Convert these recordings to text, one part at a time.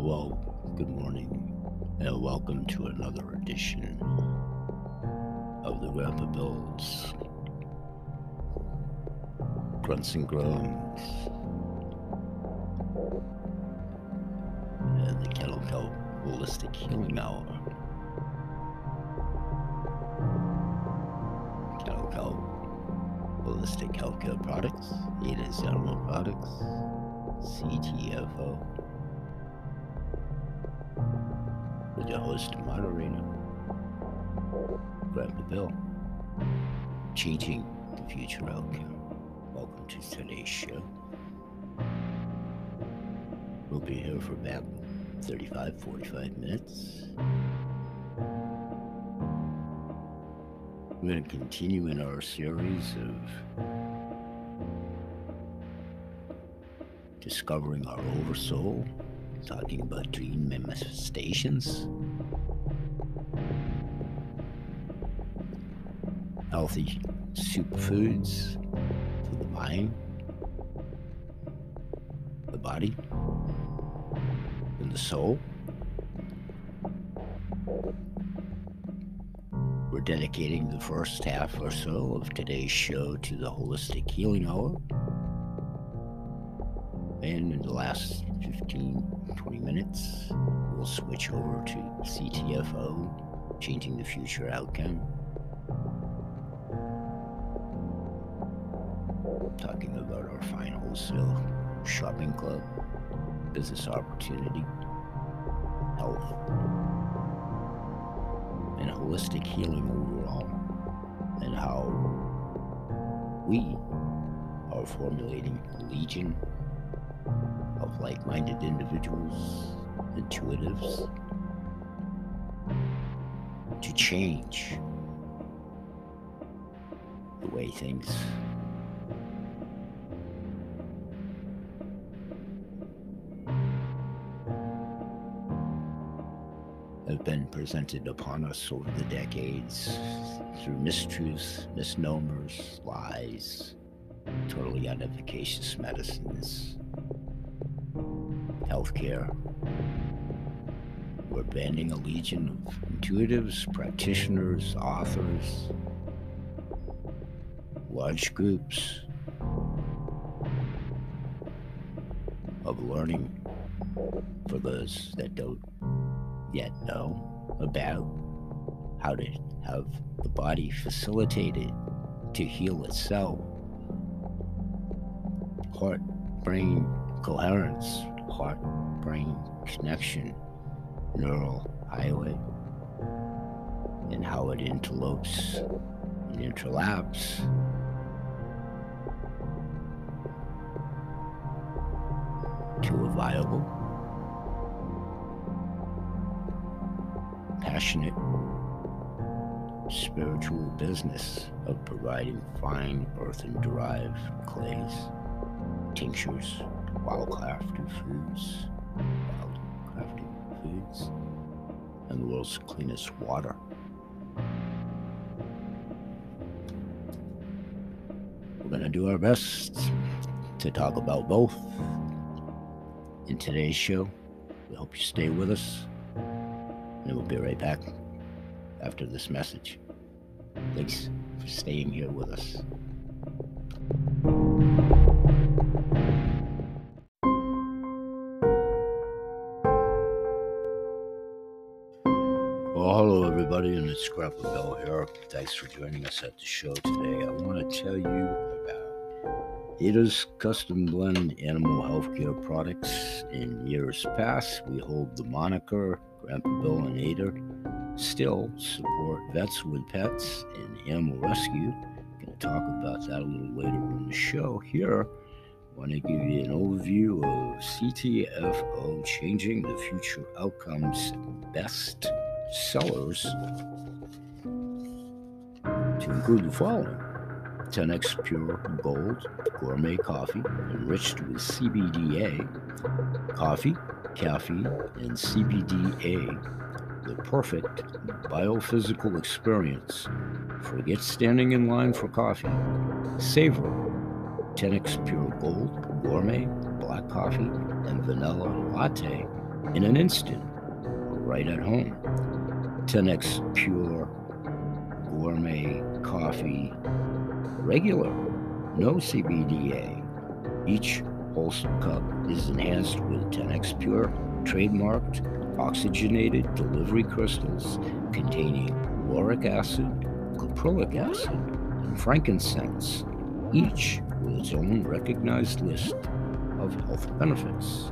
Well, good morning, and welcome to another edition of the Grandpa Bill's Grunts and Groans and the Kettle Holistic Healing Hour. Kettle Kelp Holistic Healthcare Products, Ada's Animal Products, CTFO. Host moderator, Grandpa Bill, changing the future outcome. Welcome to today's show. We'll be here for about 35 45 minutes. We're going to continue in our series of discovering our oversoul, talking about dream manifestations, healthy superfoods for the mind, the body, and the soul. We're dedicating the first half or so of today's show to the Holistic Healing Hour. And in the last 15, 20 minutes, we'll switch over to CTFO, Changing the Future Outcome. Talking about our fine wholesale shopping club, business opportunity, health, and holistic healing overall, and how we are formulating a legion of like minded individuals, intuitives, to change the way things have been presented upon us over the decades through mistruths, misnomers, lies, totally unefficacious medicines, healthcare. We're banding a legion of intuitives, practitioners, authors, large groups of learning for those that don't yet know about how to have the body facilitated to heal itself. Heart brain coherence, heart brain connection, neural highway, and how it interlopes and interlaps. To a viable passionate spiritual business of providing fine earthen derived clays, tinctures, wildcrafted foods, wildcrafted foods, and the world's cleanest water. We're going to do our best to talk about both in today's show. We hope you stay with us and we'll be right back after this message. Thanks for staying here with us. Well, hello, everybody, and it's Grandpa Bill here. Thanks for joining us at the show today. I want to tell you about Ada's Custom Blend Animal Healthcare Products. In years past, we hold the moniker Grandpa Bill and Ada still support vets with pets and animal rescue. Going to talk about that a little later in the show. Here, I want to give you an overview of CTFO Changing the Future Outcomes Best Sellers to include the following 10x Pure Gold Gourmet Coffee enriched with CBDA, coffee, caffeine, and CBDA, the perfect biophysical experience. Forget standing in line for coffee. Savor 10x Pure Gold, Gourmet, Black Coffee, and Vanilla Latte in an instant, right at home. 10x Pure Gourmet Coffee Regular, no CBDA. Each wholesome cup is enhanced with 10x Pure trademarked oxygenated delivery crystals containing lauric acid, caprylic acid, and frankincense, each with its own recognized list of health benefits.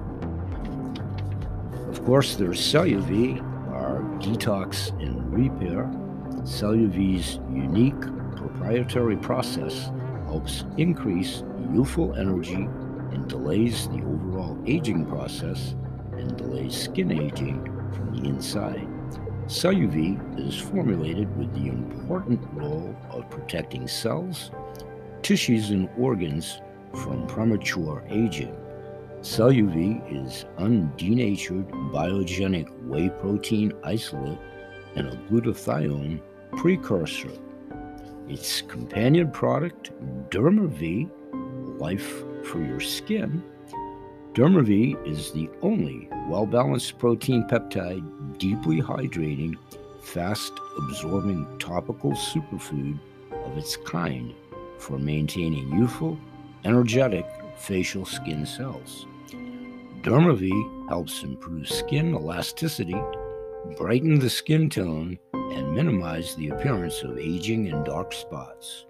Of course, there's CelluV, our detox and repair. CelluV's unique proprietary process helps increase youthful energy and delays the overall aging process and delays skin aging from the inside. CelluV is formulated with the important role of protecting cells, tissues, and organs from premature aging. CelluV is undenatured biogenic whey protein isolate and a glutathione precursor. Its companion product, DermaV, Life for Your Skin, DermaV is the only well balanced protein peptide, deeply hydrating, fast absorbing topical superfood of its kind for maintaining youthful, energetic facial skin cells. DermaV helps improve skin elasticity, brighten the skin tone, and minimize the appearance of aging and dark spots.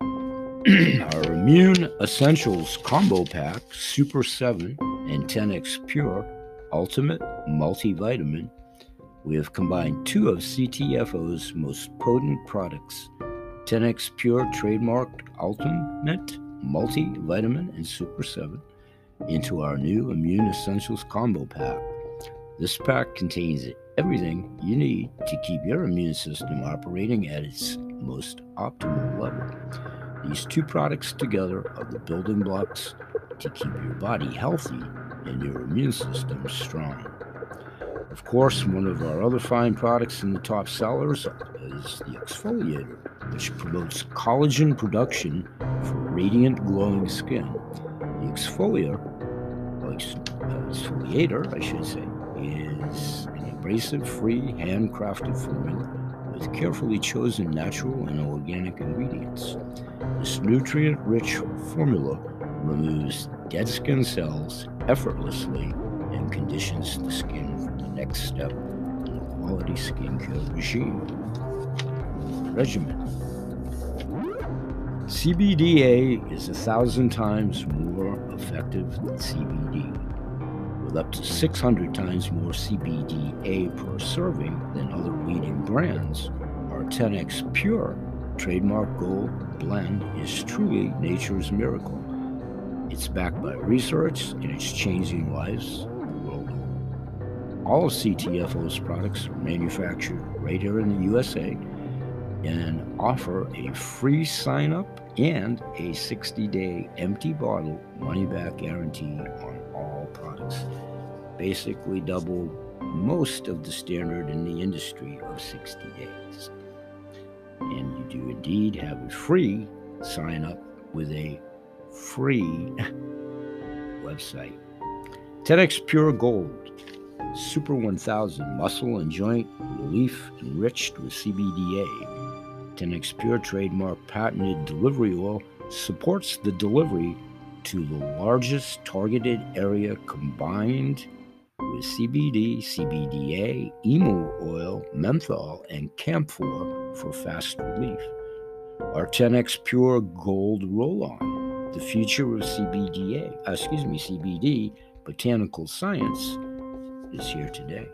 Our Immune Essentials Combo Pack Super 7 and 10X Pure Ultimate Multivitamin. We have combined two of CTFO's most potent products 10X Pure trademarked Ultimate Multivitamin and Super 7 into our new Immune Essentials Combo Pack. This pack contains everything you need to keep your immune system operating at its most optimal level. These two products together are the building blocks to keep your body healthy and your immune system strong. Of course, one of our other fine products in the top sellers is the exfoliator, which promotes collagen production for radiant, glowing skin. The exfoliator, uh, exfoliator, I should say, is an abrasive-free, handcrafted formula with carefully chosen natural and organic ingredients. This nutrient rich formula removes dead skin cells effortlessly and conditions the skin for the next step in a quality skincare regime. Regimen CBDA is a thousand times more effective than CBD, with up to 600 times more CBDA per serving than other leading brands. Our 10x Pure trademark gold blend is truly nature's miracle. It's backed by research and it's changing lives the world over. All CTFO's products are manufactured right here in the USA and offer a free sign up and a 60 day empty bottle money back guarantee on all products. Basically, double most of the standard in the industry of 60 days and you do indeed have a free sign up with a free website. 10x Pure Gold, Super 1000 muscle and joint relief enriched with CBDA. 10x Pure trademark patented delivery oil supports the delivery to the largest targeted area combined with CBD, CBDA, emu oil, menthol, and camphor for fast relief. Our 10x Pure Gold Roll On, the future of CBDA, uh, excuse me, CBD, botanical science, is here today.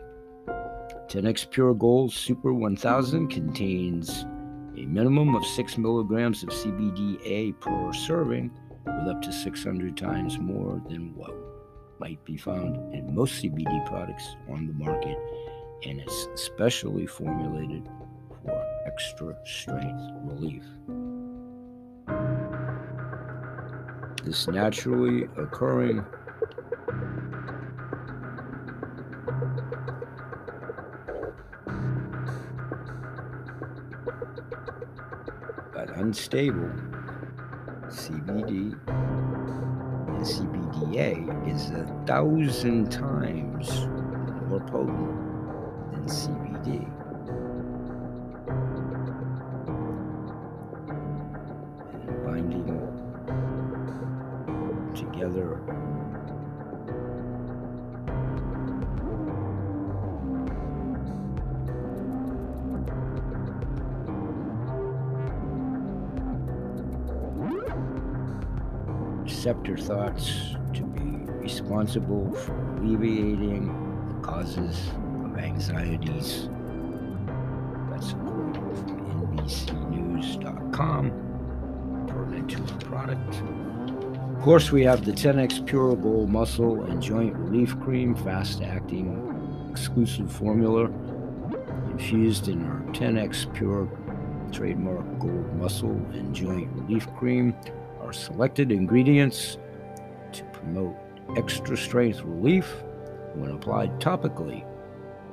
10x Pure Gold Super 1000 contains a minimum of 6 milligrams of CBDA per serving, with up to 600 times more than what might be found in most CBD products on the market, and it's specially formulated for extra strength relief. This naturally occurring but unstable CBD and CBDA is a thousand times more potent than CBD. And binding together receptor thoughts to be responsible for alleviating the causes of anxieties. That's a quote from NBCNews.com, pertinent to the product. Of course, we have the 10x Pure Gold Muscle and Joint Relief Cream, fast acting exclusive formula, infused in our 10x Pure trademark Gold Muscle and Joint Relief Cream are selected ingredients to promote extra strength relief when applied topically.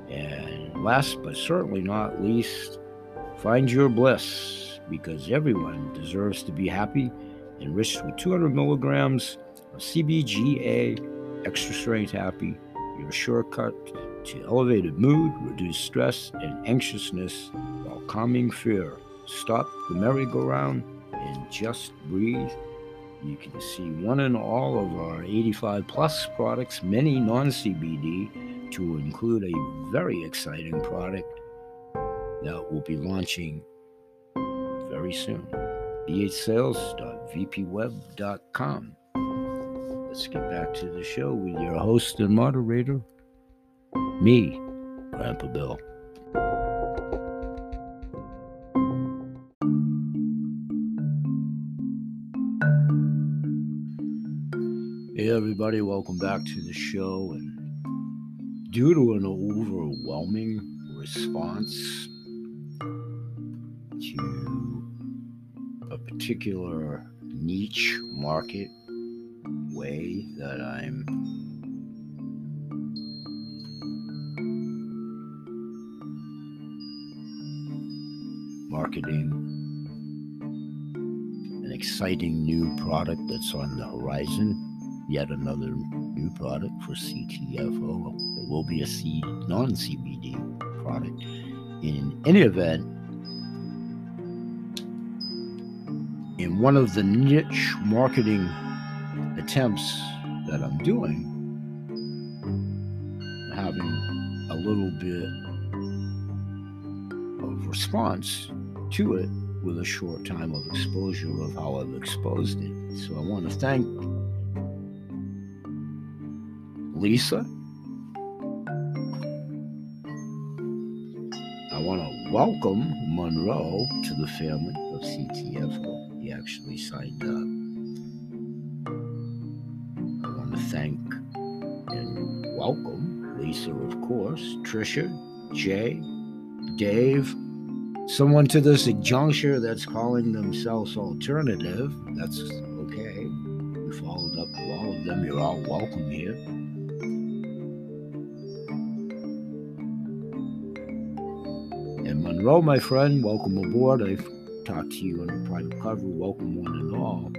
And last but certainly not least, find your bliss because everyone deserves to be happy. Enriched with 200 milligrams of CBGA Extra Strength Happy, your shortcut to elevated mood, reduce stress and anxiousness while calming fear. Stop the merry-go-round and just breathe. You can see one and all of our 85 plus products, many non CBD, to include a very exciting product that will be launching very soon. bhsales.vpweb.com. Let's get back to the show with your host and moderator, me, Grandpa Bill. Everybody, welcome back to the show. And due to an overwhelming response to a particular niche market way that I'm marketing an exciting new product that's on the horizon yet another new product for CTFO. It will be a C non CBD product. In any event, in one of the niche marketing attempts that I'm doing, having a little bit of response to it with a short time of exposure of how I've exposed it. So I want to thank Lisa. I want to welcome Monroe to the family of CTFO. He actually signed up. I want to thank and welcome Lisa, of course, Trisha, Jay, Dave, someone to this juncture that's calling themselves alternative. That's okay. We followed up with all of them. You're all welcome here. Monroe, my friend, welcome aboard. I've talked to you on a private cover. Welcome, one and all.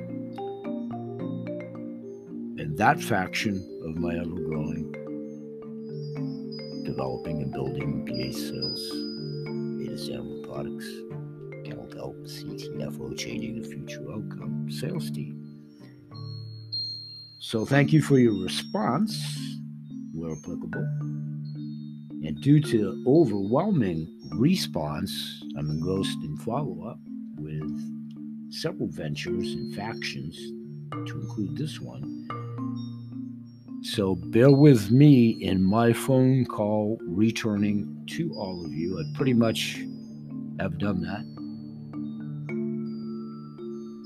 And that faction of my ever growing, developing and building PA sales, beta sample products, Cal Help, CTFO, changing the future outcome, sales team. So thank you for your response, where applicable. And due to overwhelming response, I'm engrossed in follow up with several ventures and factions to include this one. So bear with me in my phone call returning to all of you. I pretty much have done that.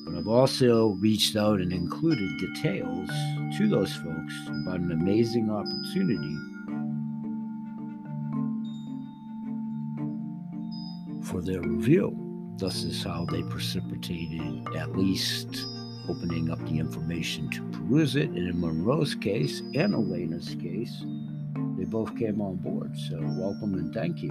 But I've also reached out and included details to those folks about an amazing opportunity for their review. Thus is how they precipitated at least opening up the information to peruse it. And in Monroe's case and Elena's case, they both came on board. So welcome and thank you.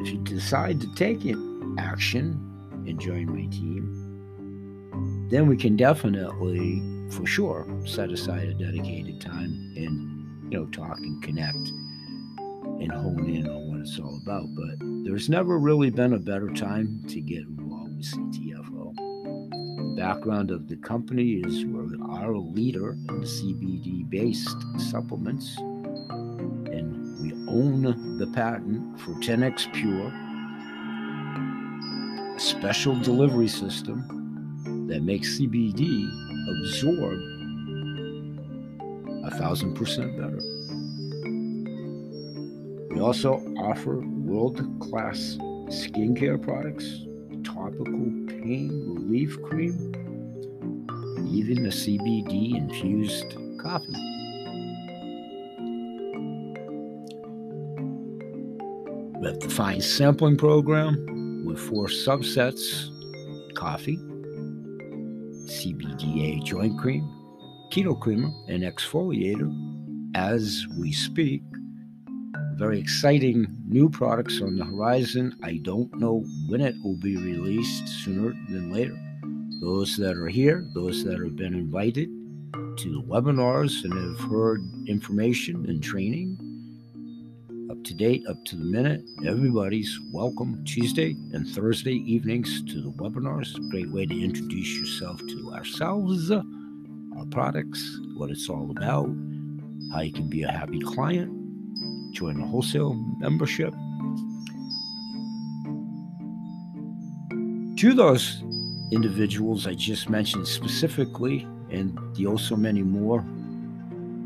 If you decide to take it, action, and join my team, then we can definitely, for sure, set aside a dedicated time and, you know, talk and connect and hone in on what it's all about. But there's never really been a better time to get involved with CTFO. The background of the company is we are a leader in CBD based supplements, and we own the patent for 10x Pure, a special delivery system that makes CBD absorb a thousand percent better. We also offer world class skincare products, topical pain relief cream, and even a CBD infused coffee. We have the fine sampling program with four subsets coffee, CBDA joint cream, keto creamer, and exfoliator as we speak very exciting new products on the horizon. I don't know when it will be released, sooner than later. Those that are here, those that have been invited to the webinars and have heard information and training up to date, up to the minute, everybody's welcome Tuesday and Thursday evenings to the webinars. Great way to introduce yourself to ourselves, products, what it's all about, how you can be a happy client join a wholesale membership. To those individuals I just mentioned specifically, and the oh also many more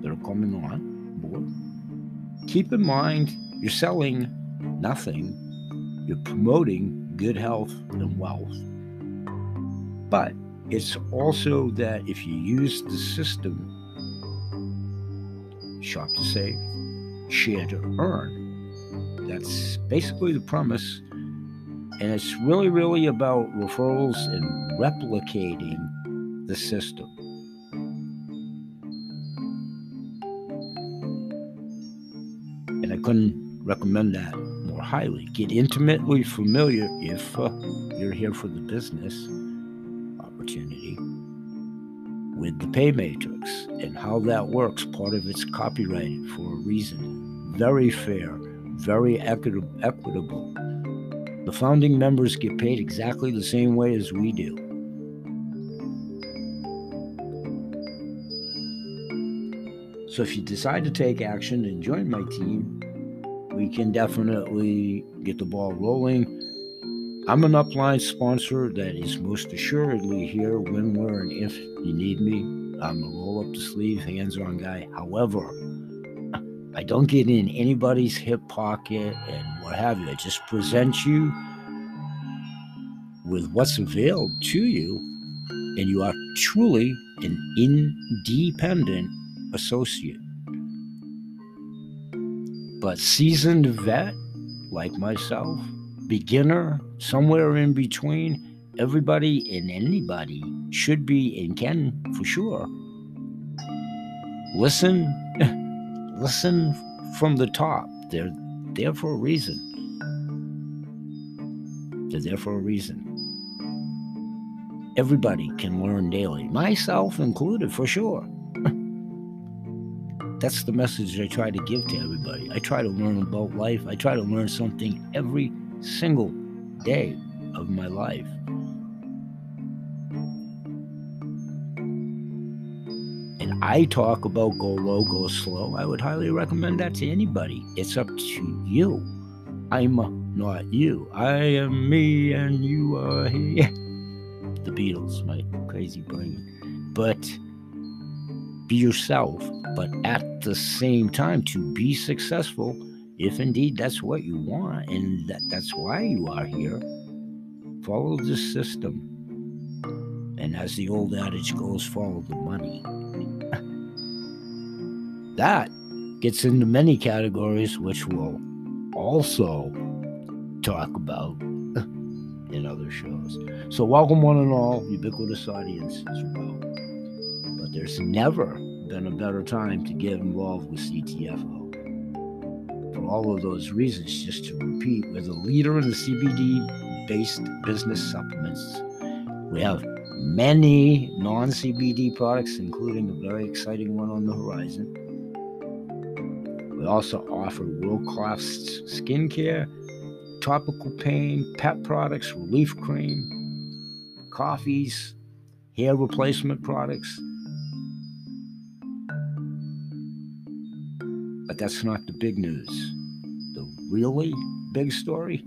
that are coming on board, keep in mind you're selling nothing, you're promoting good health and wealth. But it's also that if you use the system, shop to save, share to earn. That's basically the premise. And it's really, really about referrals and replicating the system. And I couldn't recommend that more highly. Get intimately familiar if uh, you're here for the business opportunity with the pay matrix and how that works. Part of it's copyrighted for a reason. Very fair, very equitable. The founding members get paid exactly the same way as we do. So if you decide to take action and join my team, we can definitely get the ball rolling. I'm an upline sponsor that is most assuredly here when, where, and if you need me. I'm a roll up the sleeve, hands on guy. However, I don't get in anybody's hip pocket and what have you. I just present you with what's available to you, and you are truly an independent associate. But seasoned vet like myself, beginner, somewhere in between, everybody and anybody should be and can for sure. Listen listen from the top. They're there for a reason. They're there for a reason. Everybody can learn daily myself included for sure. That's the message i try to give to everybody. I try to learn about life. I try to learn something every single day of my life And I talk about go low, go slow, I would highly recommend that to anybody. It's up to you. I'm not you. I am me and you are he. the Beatles, my crazy brain. But be yourself, but at the same time, to be successful, if mm-hmm. indeed that's what you want and that, that's why you are here, follow the system. And as the old adage goes, follow the money. That gets into many categories, which we'll also talk about in other shows. So, welcome one and all, ubiquitous audience as well. But there's never been a better time to get involved with CTFO. For all of those reasons, just to repeat, we're the leader in the CBD based business supplements. We have many non CBD products, including a very exciting one on the horizon. We also offer world class skincare, topical pain, pet products, relief cream, coffees, hair replacement products. But that's not the big news. The really big story,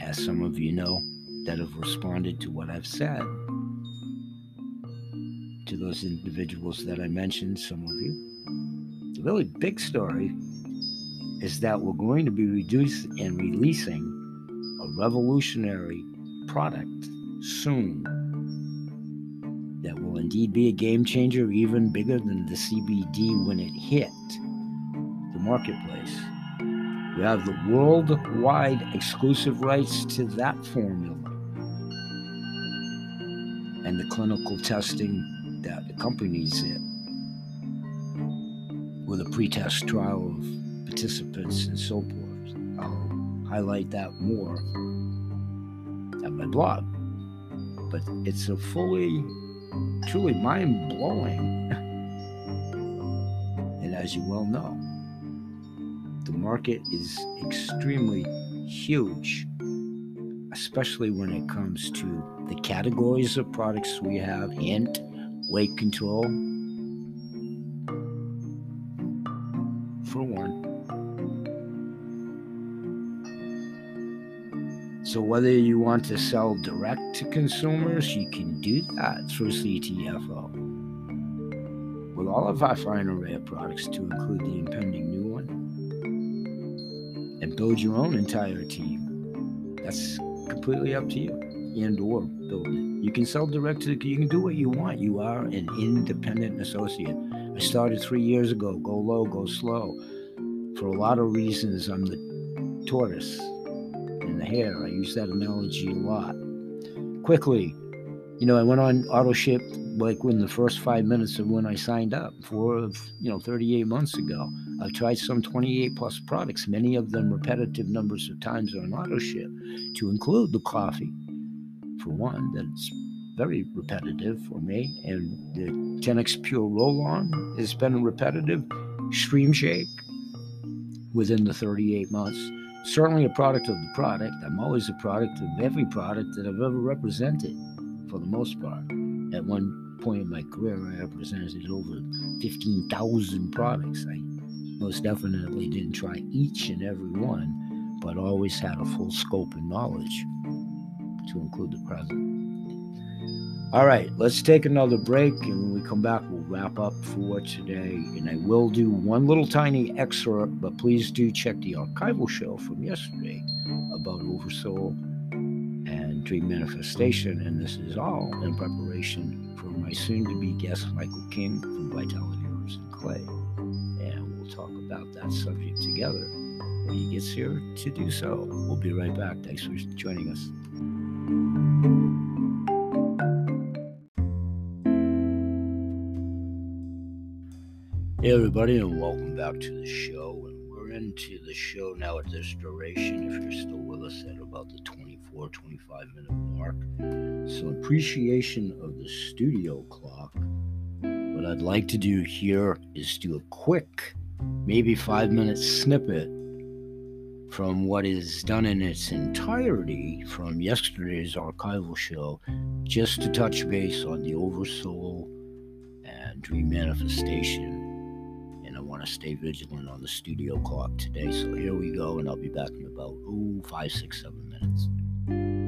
as some of you know that have responded to what I've said, to those individuals that I mentioned, some of you, the really big story is that we're going to be reducing and releasing a revolutionary product soon indeed be a game changer, even bigger than the CBD when it hit the marketplace. We have the worldwide exclusive rights to that formula and the clinical testing that accompanies it with a pretest trial of participants and so forth. I'll highlight that more at my blog. But it's a fully truly mind blowing. and as you well know, the market is extremely huge, especially when it comes to the categories of products we have hint, weight control. So, whether you want to sell direct to consumers, you can do that through CTFO. With all of our fine array of products, to include the impending new one, and build your own entire team. That's completely up to you, and or build it. You can sell direct to. You can do what you want. You are an independent associate. I started three years ago. Go low, go slow. For a lot of reasons, I'm the tortoise the hare. I use that analogy a lot. Quickly, you know, I went on auto ship like within the first five minutes of when I signed up for, you know, 38 months ago. I've tried some 28 plus products, many of them repetitive numbers of times on auto ship, to include the coffee, for one, that's very repetitive for me. And the 10x Pure Roll On has been a repetitive. Stream Shake within the 38 months certainly a product of the product. I'm always a product of every product that I've ever represented, for the most part. At one point in my career, I represented over 15,000 products. I most definitely didn't try each and every one, but always had a full scope and knowledge to include the present. All right, let's take another break, and when we come back, we'll wrap up for today. And I will do one little tiny excerpt, but please do check the archival show from yesterday about Oversoul and Dream Manifestation. And this is all in preparation for my soon to be guest, Michael King from Vitality Herbs and Clay. And we'll talk about that subject together when he gets here to do so. We'll be right back. Thanks for joining us. Hey, everybody, and welcome back to the show. And we're into the show now at this duration, if you're still with us, at about the 24, 25 minute mark. So, appreciation of the studio clock. What I'd like to do here is do a quick, maybe five minute snippet from what is done in its entirety from yesterday's archival show, just to touch base on the Oversoul and Dream Manifestation want to stay vigilant on the studio clock today. So here we go, and I'll be back in about ooh, five, six, seven minutes.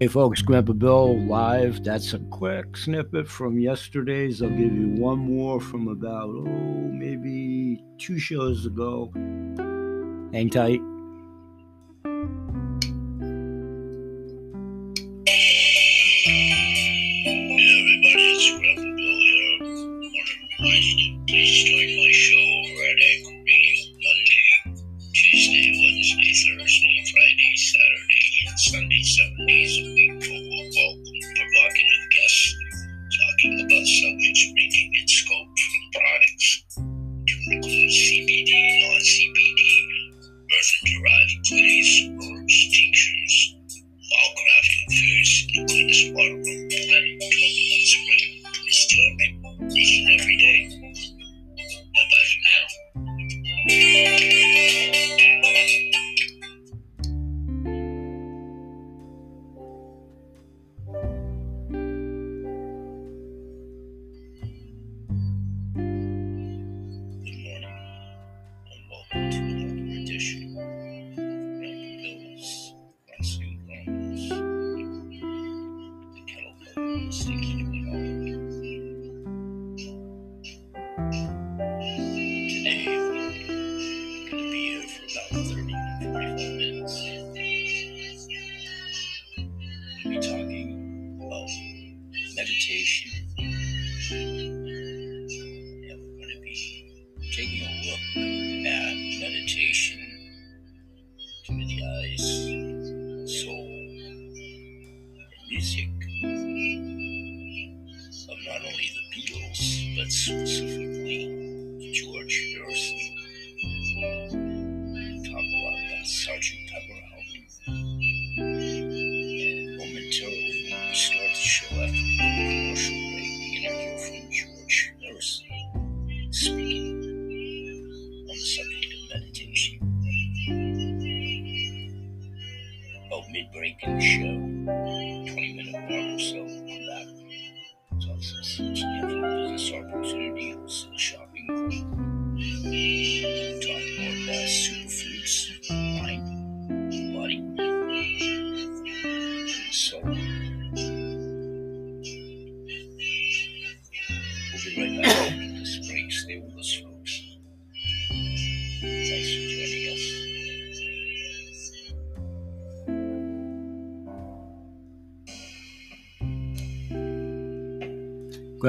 Hey folks, Grandpa Bill live. That's a quick snippet from yesterday's. I'll give you one more from about, oh, maybe two shows ago. Hang tight.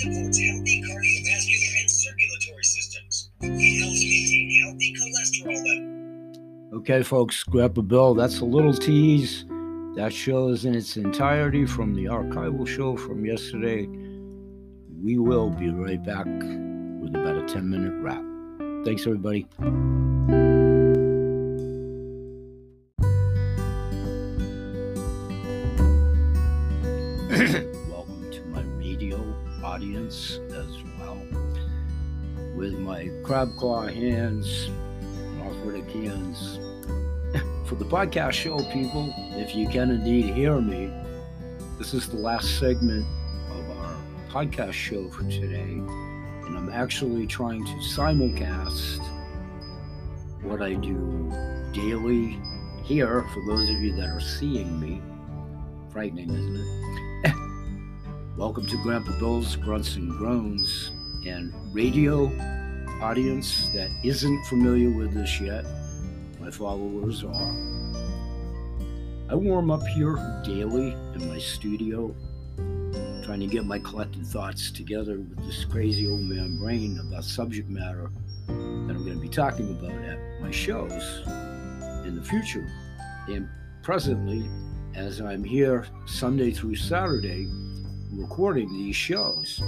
supports healthy cardiovascular and circulatory systems. It helps maintain healthy cholesterol levels. Okay, folks, grab a Bill, that's a little tease. That show is in its entirety from the archival show from yesterday. We will be right back with about a 10 minute wrap. Thanks, everybody. Crab claw hands, arthritic hands. For the podcast show, people, if you can indeed hear me, this is the last segment of our podcast show for today. And I'm actually trying to simulcast what I do daily here for those of you that are seeing me. Frightening, isn't it? Welcome to Grandpa Bill's Grunts and Groans and radio audience that isn't familiar with this yet. My followers are. I warm up here daily in my studio, trying to get my collected thoughts together with this crazy old man brain about subject matter that I'm going to be talking about at my shows in the future. And presently, as I'm here Sunday through Saturday recording these shows.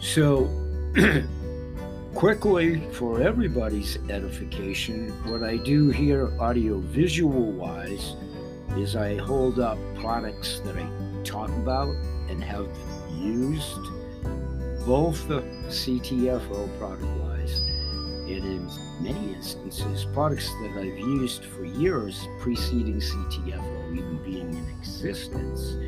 So, quickly, for everybody's edification, what I do here, audio visual wise, is I hold up products that I talk about and have used, both the CTFO product wise and in many instances, products that I've used for years preceding CTFO even being in existence.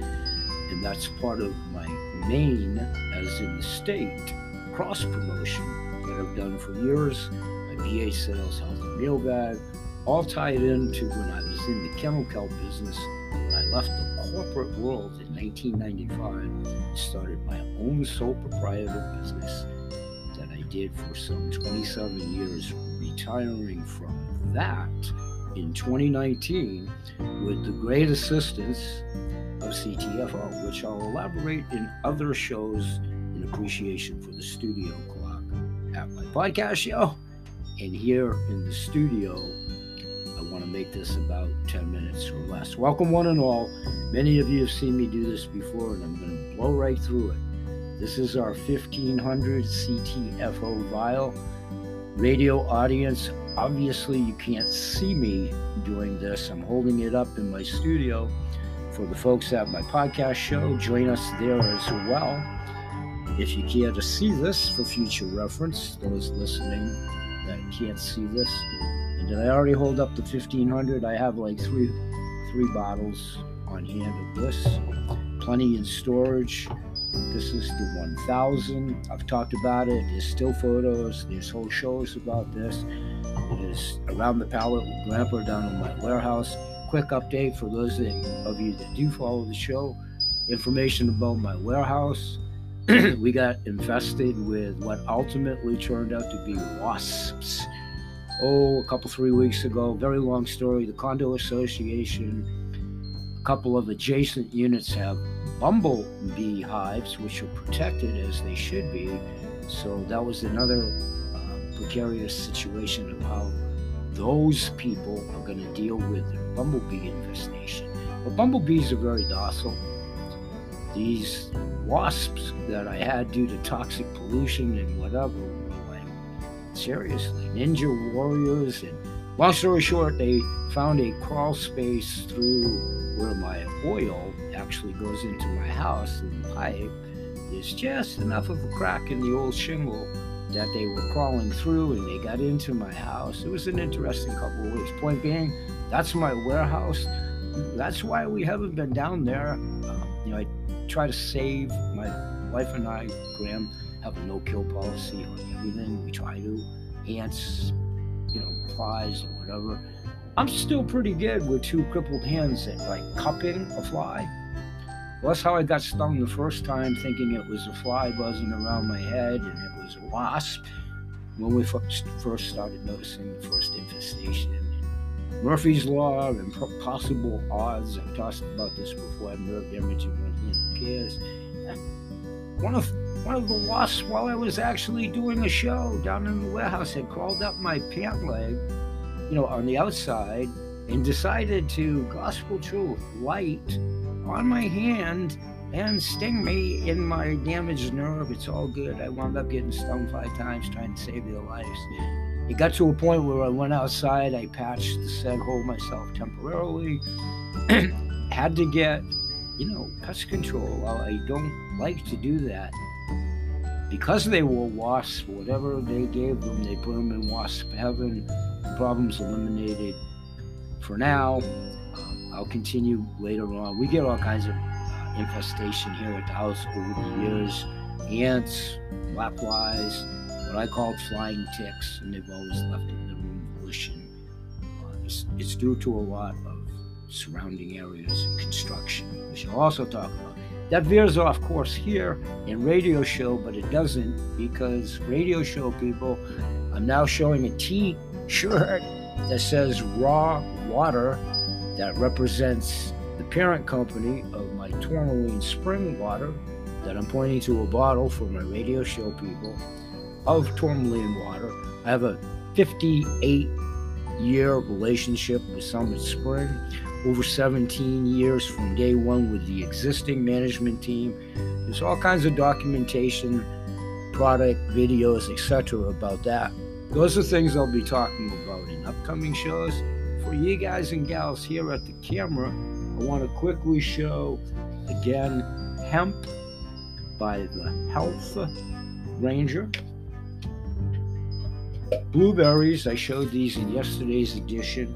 And that's part of my Maine, as in the state, cross promotion that I've done for years. My VA sales, health and meal bag, all tied into when I was in the kennel business. When I left the corporate world in 1995 and started my own sole proprietor business that I did for some 27 years, retiring from that in 2019 with the great assistance of CTFO, which I'll elaborate in other shows appreciation for the studio clock at my podcast show. And here in the studio, I want to make this about 10 minutes or less. Welcome, one and all. Many of you have seen me do this before, and I'm going to blow right through it. This is our 1500 CTFO vial. Radio audience, obviously, you can't see me doing this. I'm holding it up in my studio. For the folks at my podcast show, join us there as well. If you care to see this for future reference, those listening that can't see this, and did I already hold up the 1500? I have like three three bottles on hand of this, plenty in storage. This is the 1000. I've talked about it. There's still photos. There's whole shows about this. There's around the pallet with Grandpa down in my warehouse. Quick update for those of you that do follow the show. Information about my warehouse. We got infested with what ultimately turned out to be wasps. Oh, a couple, three weeks ago. Very long story. The condo association, a couple of adjacent units have bumblebee hives, which are protected as they should be. So that was another uh, precarious situation of how those people are going to deal with their bumblebee infestation. But bumblebees are very docile. These wasps that I had due to toxic pollution and whatever were like, seriously, ninja warriors. And long story short, they found a crawl space through where my oil actually goes into my house and pipe. There's just enough of a crack in the old shingle that they were crawling through and they got into my house. It was an interesting couple of weeks. Point being, that's my warehouse. That's why we haven't been down there. Um, you know, I try to save my wife and I, Graham, have a no-kill policy on everything. We try to ants, you know, flies or whatever. I'm still pretty good with two crippled hands at like cupping a fly. Well, that's how I got stung the first time, thinking it was a fly buzzing around my head and it was a wasp. When we first started noticing the first infestation, Murphy's Law and possible odds. I've talked about this before. I nerve damage one hand. Who cares? one of one of the wasps while I was actually doing a show down in the warehouse had crawled up my pant leg, you know, on the outside, and decided to gospel truth light on my hand and sting me in my damaged nerve. It's all good. I wound up getting stung five times trying to save their lives. It got to a point where I went outside, I patched the said hole myself temporarily, had to get, you know, pest control. I don't like to do that. Because they were wasps, whatever they gave them, they put them in wasp heaven. The problem's eliminated. For now, um, I'll continue later on. We get all kinds of uh, infestation here at the house over the years ants, black flies what I called flying ticks, and they've always left in the room. Uh, it's, it's due to a lot of surrounding areas and construction, which I'll also talk about. That veers off course here in radio show, but it doesn't because radio show people, I'm now showing a T shirt that says raw water that represents the parent company of my tourmaline spring water that I'm pointing to a bottle for my radio show people of tourmaline water. I have a 58 year relationship with Summit Spring, over 17 years from day one with the existing management team. There's all kinds of documentation, product, videos, etc. about that. Those are things I'll be talking about in upcoming shows. For you guys and gals here at the camera, I want to quickly show again hemp by the Health Ranger. Blueberries, I showed these in yesterday's edition.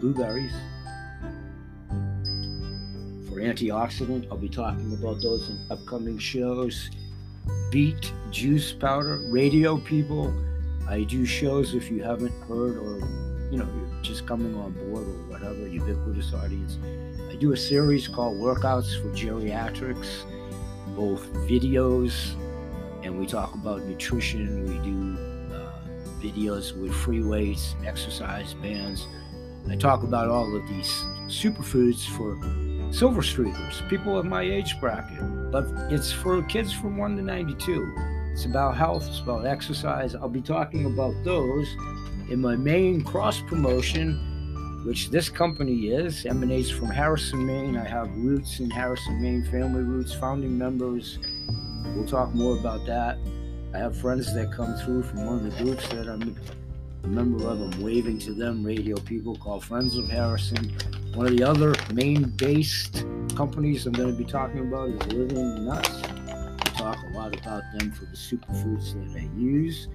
Blueberries for antioxidant. I'll be talking about those in upcoming shows. Beet juice powder, radio people. I do shows if you haven't heard or you know you're just coming on board or whatever, ubiquitous audience. I do a series called Workouts for Geriatrics, both videos and we talk about nutrition. We do uh, videos with free weights, exercise bands. I talk about all of these superfoods for silver streakers, people of my age bracket. But it's for kids from 1 to 92. It's about health, it's about exercise. I'll be talking about those in my Maine cross promotion, which this company is, emanates from Harrison, Maine. I have roots in Harrison, Maine, family roots, founding members We'll talk more about that. I have friends that come through from one of the groups that I'm a member of. I'm waving to them, radio people called Friends of Harrison. One of the other Maine based companies I'm going to be talking about is Living Nuts. I talk a lot about them for the superfoods that I use.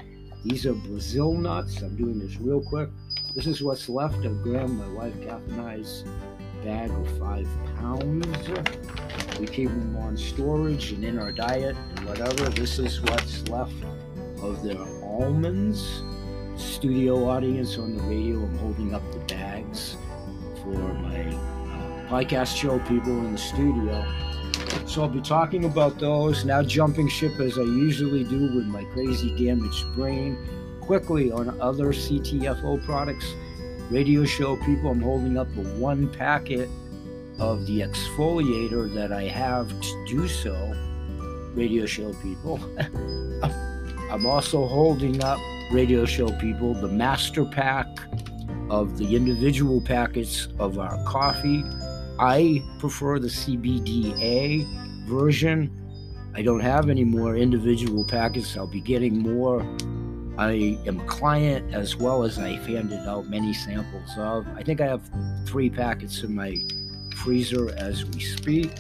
These are Brazil nuts. I'm doing this real quick. This is what's left of Graham, my wife Kath and I's bag of five pounds. We keep them on storage and in our diet and whatever. This is what's left of their almonds. Studio audience on the radio. I'm holding up the bags for my uh, podcast show people in the studio. So I'll be talking about those. Now jumping ship as I usually do with my crazy damaged brain. Quickly on other CTFO products. Radio show people, I'm holding up a one packet of the exfoliator that I have to do so, radio show people. I'm also holding up radio show people the master pack of the individual packets of our coffee. I prefer the CBDA version. I don't have any more individual packets. I'll be getting more. I am a client as well as I've handed out many samples of. I think I have three packets in my freezer as we speak.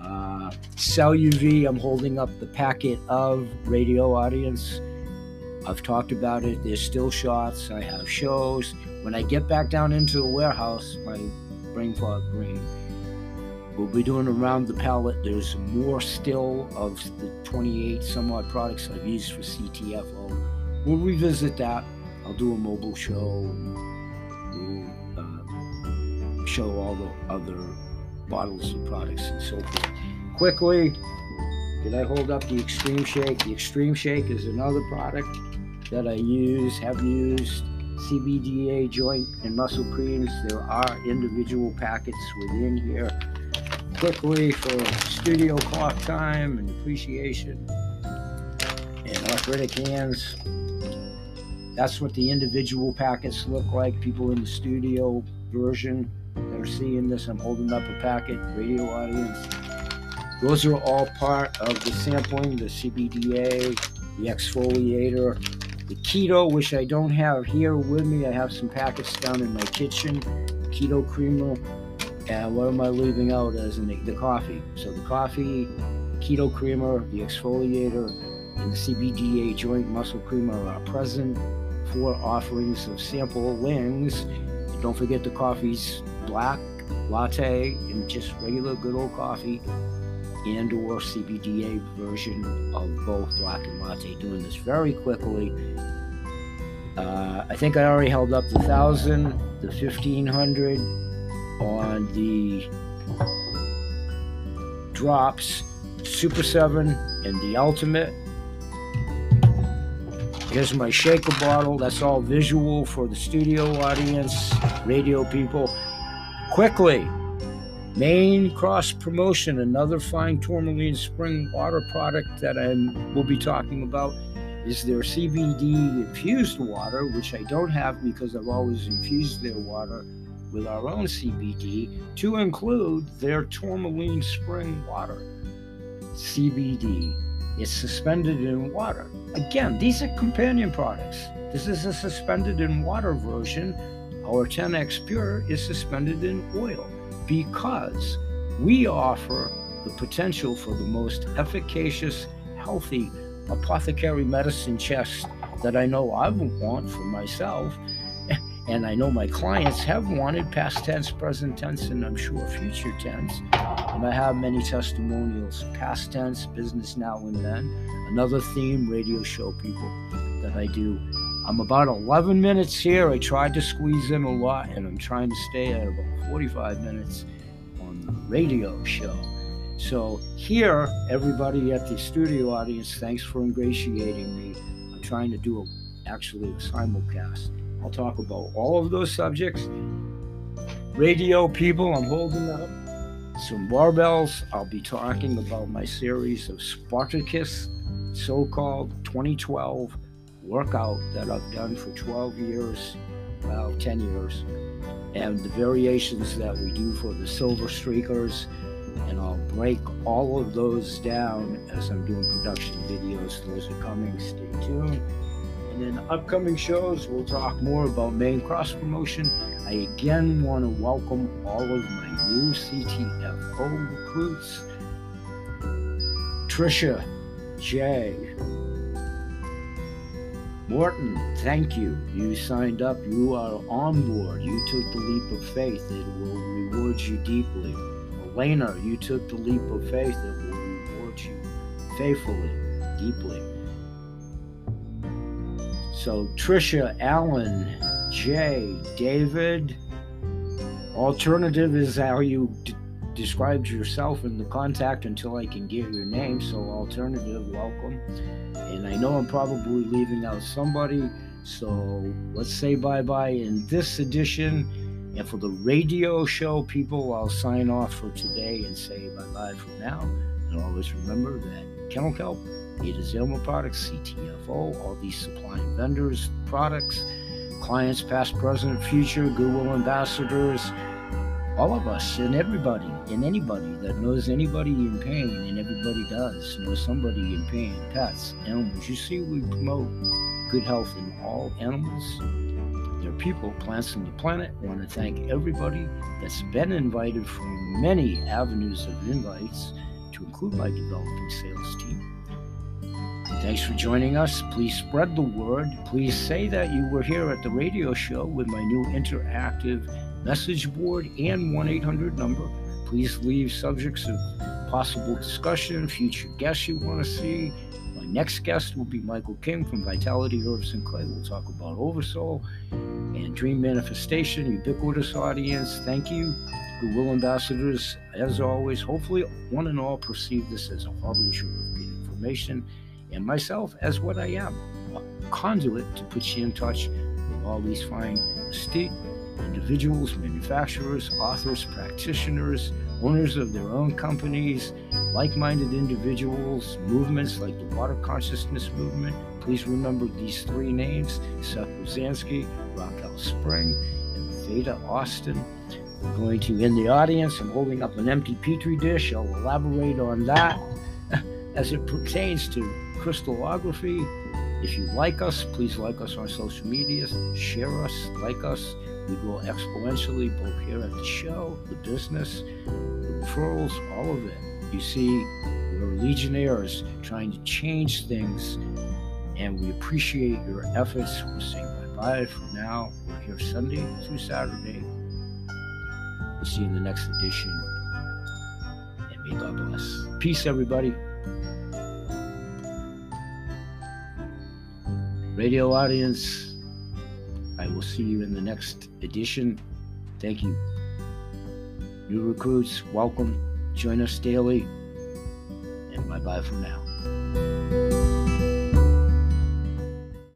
Uh, Cell UV, I'm holding up the packet of radio audience. I've talked about it. There's still shots. I have shows. When I get back down into the warehouse, my brain fog brain, we'll be doing around the pallet. There's more still of the 28 some odd products I've used for CTFO. We'll revisit that. I'll do a mobile show show all the other bottles of products and so forth. Quickly, did I hold up the Extreme Shake? The Extreme Shake is another product that I use, have used. CBDA joint and muscle creams. There are individual packets within here. quickly for studio clock time and appreciation and arthritic hands. That's what the individual packets look like. People in the studio version that are seeing this, I'm holding up a packet, radio audience. Those are all part of the sampling, the CBDA, the exfoliator, the keto, which I don't have here with me. I have some packets down in my kitchen, keto creamer. And what am I leaving out as in the, the coffee? So the coffee, keto creamer, the exfoliator, and the CBDA joint muscle creamer are present. Four offerings of sample wings. And don't forget the coffee's black, latte, and just regular good old coffee and or CBDA version of both black and latte. Doing this very quickly. Uh, I think I already held up the thousand, the fifteen hundred on the drops, Super Seven, and the Ultimate. Here's my shaker bottle. That's all visual for the studio audience, radio people. Quickly, Maine cross promotion, another fine tourmaline spring water product that I will be talking about is their CBD infused water, which I don't have because I've always infused their water with our own CBD, to include their tourmaline spring water. CBD. It's suspended in water. Again, these are companion products. This is a suspended in water version. Our 10x Pure is suspended in oil because we offer the potential for the most efficacious, healthy apothecary medicine chest that I know I want for myself. And I know my clients have wanted past tense, present tense, and I'm sure future tense. And I have many testimonials, past tense, business now and then. Another theme, radio show people that I do. I'm about 11 minutes here. I tried to squeeze in a lot, and I'm trying to stay at about 45 minutes on the radio show. So, here, everybody at the studio audience, thanks for ingratiating me. I'm trying to do a, actually a simulcast. I'll talk about all of those subjects. Radio people, I'm holding up some barbells. I'll be talking about my series of Spartacus, so called 2012 workout that I've done for 12 years, well, 10 years and the variations that we do for the silver streakers and I'll break all of those down as I'm doing production videos. Those are coming. Stay tuned. And then upcoming shows, we'll talk more about Maine cross promotion. I again want to welcome all of my new CTFO recruits. Trisha, Jay, Morton, thank you. You signed up. You are on board. You took the leap of faith. It will reward you deeply. Elena, you took the leap of faith. It will reward you faithfully, deeply. So, Trisha, Allen, Jay, David, alternative is how you described yourself in the contact until I can get your name. So, alternative, welcome. And I know I'm probably leaving out somebody. So let's say bye bye in this edition. And for the radio show people, I'll sign off for today and say bye bye for now. And always remember that Kennel Kelp, it is Ilma Products, CTFO, all these supplying vendors, products, clients, past, present, future, Goodwill ambassadors, all of us and everybody and anybody that knows anybody in pain and everybody does know somebody in pain pets animals you see we promote good health in all animals their people plants and the planet I want to thank everybody that's been invited from many avenues of invites to include my developing sales team Thanks for joining us. Please spread the word. Please say that you were here at the radio show with my new interactive message board, and 1 800 number. Please leave subjects of possible discussion, future guests you want to see. My next guest will be Michael King from Vitality Herbs and Clay. We'll talk about Oversoul and Dream Manifestation, ubiquitous audience. Thank you. Goodwill ambassadors, as always, hopefully one and all perceive this as a harbinger of good information, and myself as what I am, a conduit to put you in touch with all these fine, esteemed individuals, manufacturers, authors, practitioners, owners of their own companies, like minded individuals, movements like the Water Consciousness Movement. Please remember these three names Seth Rosansky, Raquel Spring, and Veda Austin. We're going to, in the audience, I'm holding up an empty petri dish. I'll elaborate on that as it pertains to crystallography. If you like us, please like us on social media, share us, like us. We grow exponentially both here at the show, the business, the referrals, all of it. You see, we're legionnaires trying to change things, and we appreciate your efforts. We're saying bye bye for now. We're here Sunday through Saturday. We'll see you in the next edition. And may God bless. Peace, everybody. Radio audience, I will see you in the next edition. Thank you. New recruits, welcome. Join us daily. And bye bye for now.